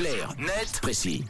Clair, net, précis.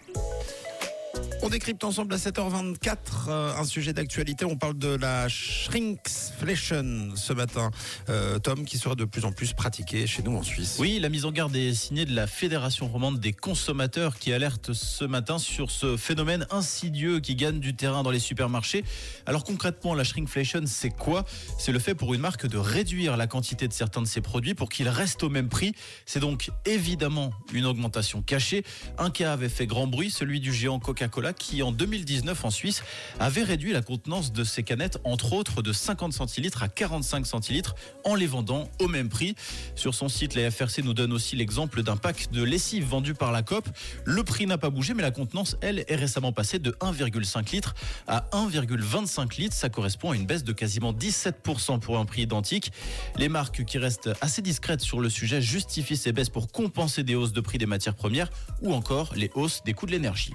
On décrypte ensemble à 7h24 euh, un sujet d'actualité. On parle de la shrinkflation ce matin. Euh, Tom, qui sera de plus en plus pratiqué chez nous en Suisse. Oui, la mise en garde est signée de la Fédération romande des consommateurs qui alerte ce matin sur ce phénomène insidieux qui gagne du terrain dans les supermarchés. Alors concrètement, la shrinkflation, c'est quoi? C'est le fait pour une marque de réduire la quantité de certains de ses produits pour qu'ils restent au même prix. C'est donc évidemment une augmentation cachée. Un cas avait fait grand bruit, celui du géant Coca-Cola qui en 2019 en Suisse avait réduit la contenance de ses canettes entre autres de 50 centilitres à 45 centilitres en les vendant au même prix. Sur son site, la FRC nous donne aussi l'exemple d'un pack de lessive vendu par la COP. Le prix n'a pas bougé mais la contenance, elle, est récemment passée de 1,5 litres à 1,25 litres. Ça correspond à une baisse de quasiment 17% pour un prix identique. Les marques qui restent assez discrètes sur le sujet justifient ces baisses pour compenser des hausses de prix des matières premières ou encore les hausses des coûts de l'énergie.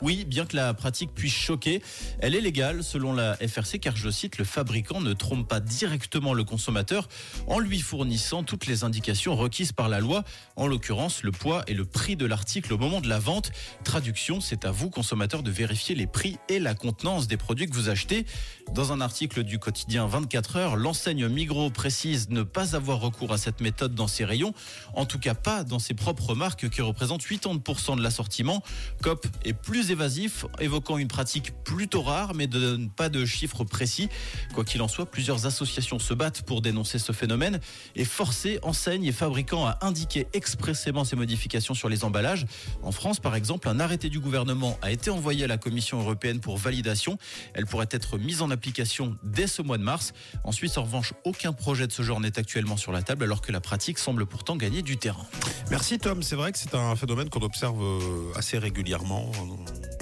Oui, bien que la pratique puisse choquer, elle est légale selon la FRC car je cite, le fabricant ne trompe pas directement le consommateur en lui fournissant toutes les indications requises par la loi, en l'occurrence le poids et le prix de l'article au moment de la vente. Traduction, c'est à vous consommateur de vérifier les prix et la contenance des produits que vous achetez. Dans un article du quotidien 24 heures, l'enseigne Migros précise ne pas avoir recours à cette méthode dans ses rayons, en tout cas pas dans ses propres marques qui représentent 80% de l'assortiment. COP est plus évasif, évoquant une pratique plutôt rare, mais de pas de chiffres précis. Quoi qu'il en soit, plusieurs associations se battent pour dénoncer ce phénomène et forcer enseignes et fabricants à indiquer expressément ces modifications sur les emballages. En France, par exemple, un arrêté du gouvernement a été envoyé à la Commission européenne pour validation. Elle pourrait être mise en application dès ce mois de mars. En Suisse, en revanche, aucun projet de ce genre n'est actuellement sur la table, alors que la pratique semble pourtant gagner du terrain. Merci Tom, c'est vrai que c'est un phénomène qu'on observe euh, assez régulièrement.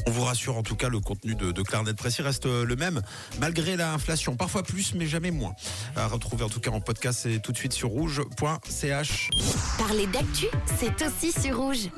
On vous rassure en tout cas, le contenu de, Clarnet Précis reste euh, le même, malgré l'inflation. Parfois plus, mais jamais moins. À retrouver en tout cas en podcast et tout de suite sur rouge.ch. Parler d'actu, c'est aussi sur rouge.